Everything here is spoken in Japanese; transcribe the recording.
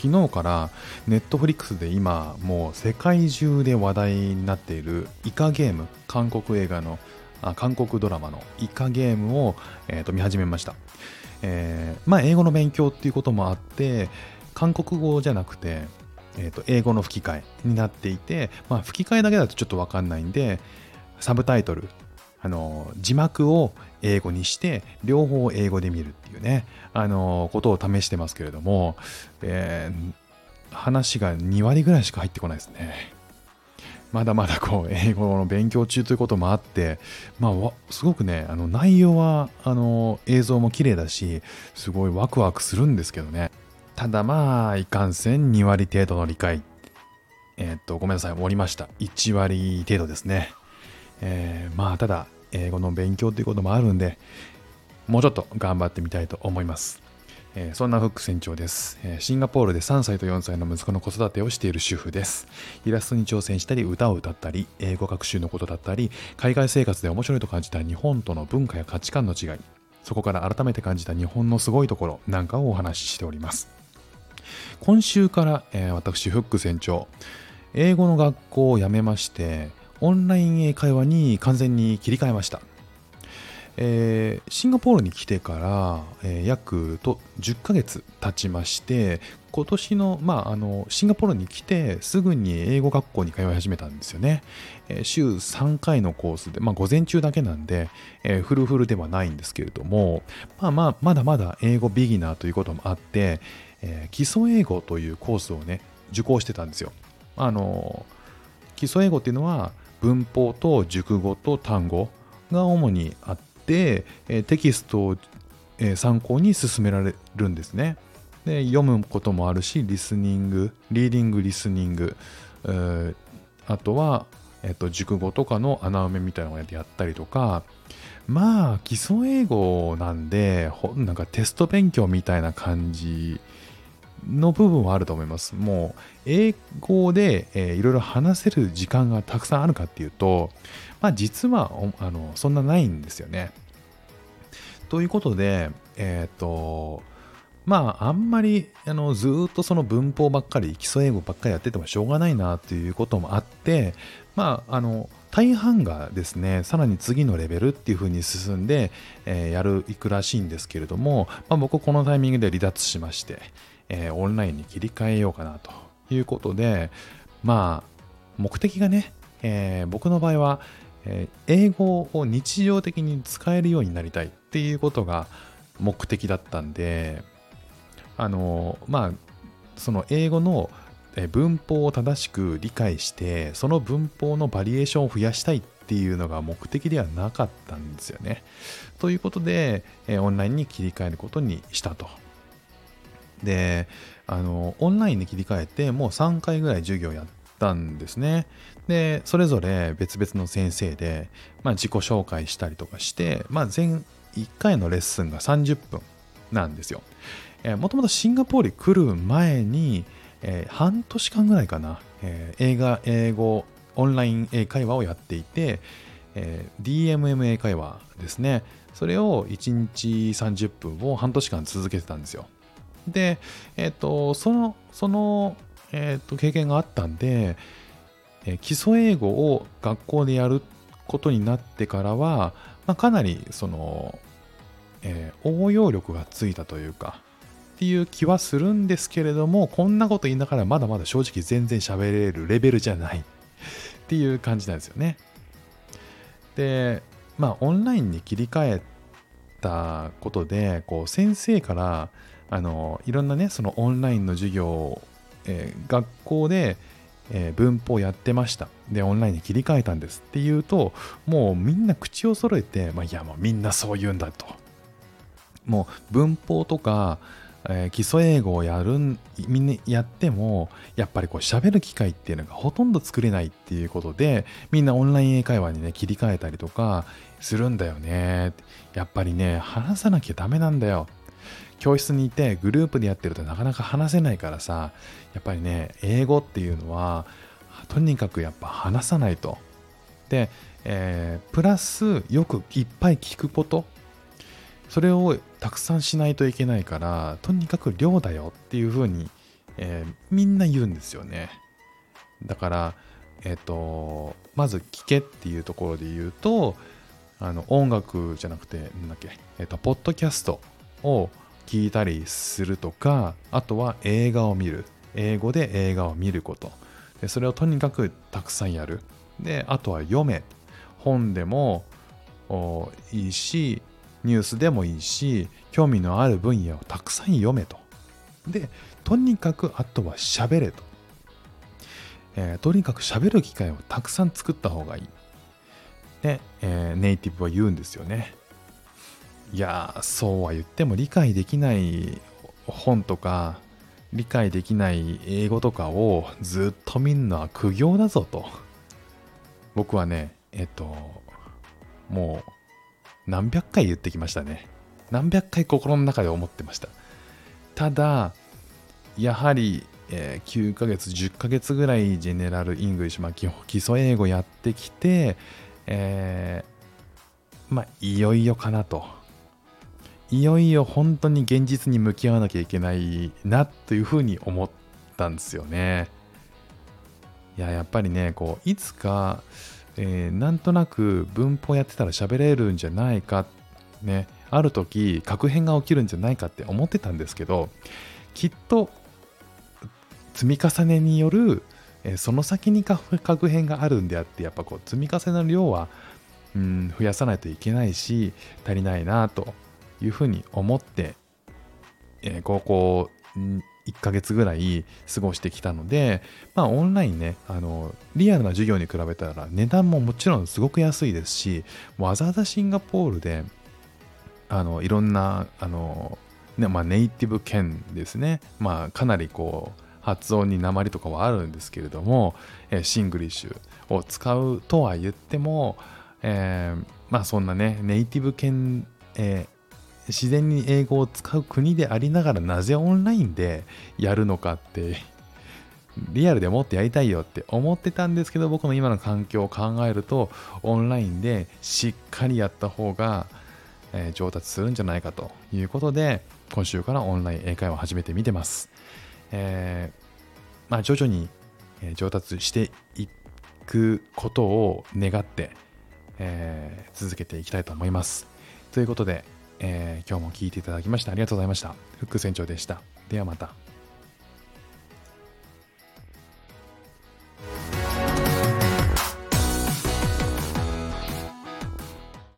昨日からネットフリックスで今もう世界中で話題になっているイカゲーム韓国映画のあ韓国ドラマのイカゲームを、えー、と見始めました、えー、まあ英語の勉強っていうこともあって韓国語じゃなくて、えー、と英語の吹き替えになっていて、まあ、吹き替えだけだとちょっとわかんないんでサブタイトルあの字幕を英語にして両方英語で見るっていうねあのことを試してますけれども、えー、話が2割ぐらいしか入ってこないですね。まだまだこう英語の勉強中ということもあってまあすごくねあの内容はあの映像も綺麗だしすごいワクワクするんですけどね。ただまあいかんせん2割程度の理解。えー、っとごめんなさい終わりました。1割程度ですね。えー、まあただ英語の勉強ということもあるんでもうちょっと頑張ってみたいと思います、えー、そんなフック船長です、えー、シンガポールで3歳と4歳の息子の子育てをしている主婦です。イラストに挑戦したり歌を歌ったり英語学習のことだったり海外生活で面白いと感じた日本との文化や価値観の違いそこから改めて感じた日本のすごいところなんかをお話ししております。今週から、えー、私フック船長。英語の学校を辞めましてオンライン英会話に完全に切り替えました。えー、シンガポールに来てから、えー、約と10ヶ月経ちまして、今年の,、まあ、あのシンガポールに来てすぐに英語学校に通い始めたんですよね。えー、週3回のコースで、まあ、午前中だけなんで、えー、フルフルではないんですけれども、まあまあ、まだまだ英語ビギナーということもあって、えー、基礎英語というコースをね、受講してたんですよ。あの基礎英語っていうのは、文法と熟語と単語が主にあって、えテキストを、え参考に進められるんですね。で読むこともあるし、リスニング、リーディング、リスニング、あとは、えっと、熟語とかの穴埋めみたいなのをやったりとか、まあ、基礎英語なんで、なんかテスト勉強みたいな感じの部分はあると思います。もう、英語で、えー、いろいろ話せる時間がたくさんあるかっていうと、まあ実は、あの、そんなないんですよね。ということで、えっ、ー、と、まあ、あんまり、あの、ずっとその文法ばっかり、基礎英語ばっかりやっててもしょうがないなっていうこともあって、まあ、あの、大半がですね、さらに次のレベルっていう風に進んで、えー、やる、いくらしいんですけれども、まあ、僕このタイミングで離脱しまして、えー、オンラインに切り替えようかなということで、まあ、目的がね、えー、僕の場合は、えー、英語を日常的に使えるようになりたいっていうことが目的だったんで、あの、まあ、その英語の文法を正しく理解して、その文法のバリエーションを増やしたいっていうのが目的ではなかったんですよね。ということで、オンラインに切り替えることにしたとで、あの、オンラインで切り替えて、もう3回ぐらい授業やったんですね。で、それぞれ別々の先生で、まあ、自己紹介したりとかして、まあ、全1回のレッスンが30分なんですよ。え、もともとシンガポールに来る前に、えー、半年間ぐらいかな、えー、映画、英語、オンライン英会話をやっていて、えー、DMM 英会話ですね。それを1日30分を半年間続けてたんですよ。で、えっ、ー、と、その、その、えっ、ー、と、経験があったんで、えー、基礎英語を学校でやることになってからは、まあ、かなり、その、え応用力がついたというか、っていう気はするんですけれども、こんなこと言いながらまだまだ正直全然喋れるレベルじゃない っていう感じなんですよね。で、まあ、オンラインに切り替えたことで、こう、先生から、あのいろんなねそのオンラインの授業えー、学校で、えー、文法やってました。でオンラインに切り替えたんですっていうともうみんな口を揃えて、まあ、いやもうみんなそう言うんだと。もう文法とか、えー、基礎英語をやるみんなやってもやっぱりこう喋る機会っていうのがほとんど作れないっていうことでみんなオンライン英会話にね切り替えたりとかするんだよね。やっぱりね話さなきゃダメなんだよ。教室にいてグループでやってるとなかなか話せないからさやっぱりね英語っていうのはとにかくやっぱ話さないと。で、えー、プラスよくいっぱい聞くこと。それをたくさんしないといけないからとにかく量だよっていうふうにえー、みんな言うんですよね。だから、えっ、ー、と、まず聞けっていうところで言うと、あの音楽じゃなくて、なんだっけ、えっ、ー、と、ポッドキャスト。を聞いたりするとか、あとは映画を見る。英語で映画を見ること。でそれをとにかくたくさんやる。で、あとは読め。本でもいいし、ニュースでもいいし、興味のある分野をたくさん読めと。で、とにかくあとは喋れと。えー、とにかく喋る機会をたくさん作った方がいい。で、えー、ネイティブは言うんですよね。いやそうは言っても理解できない本とか、理解できない英語とかをずっと見るのは苦行だぞと。僕はね、えっと、もう何百回言ってきましたね。何百回心の中で思ってました。ただ、やはり、えー、9ヶ月、10ヶ月ぐらい General English、まあ、基礎英語やってきて、えー、まあ、いよいよかなと。いよいよ本当に現実に向き合わなきゃいけないなというふうに思ったんですよね。いや、やっぱりね、こう、いつか、えー、なんとなく文法やってたら喋れるんじゃないか、ね、ある時、確変が起きるんじゃないかって思ってたんですけど、きっと積み重ねによる、えー、その先に確変があるんであって、やっぱこう積み重ねの量は、うん、増やさないといけないし、足りないなというふうに思って、えー、ここ1ヶ月ぐらい過ごしてきたので、まあオンラインね、あの、リアルな授業に比べたら値段ももちろんすごく安いですし、わざわざシンガポールで、あの、いろんな、あの、ね、まあネイティブ圏ですね、まあかなりこう、発音に訛りとかはあるんですけれども、えー、 Singlish を使うとは言っても、えー、まあそんなね、ネイティブ圏、えー自然に英語を使う国でありながらなぜオンラインでやるのかってリアルでもっとやりたいよって思ってたんですけど僕の今の環境を考えるとオンラインでしっかりやった方が、え、上達するんじゃないかということで今週からオンライン英会話を始めてみてます、えー、まあ徐々に上達していくことを願って、えー、続けていきたいと思います。ということでえー、今日も聞いていただきましてありがとうございました。フック船長でした。ではまた。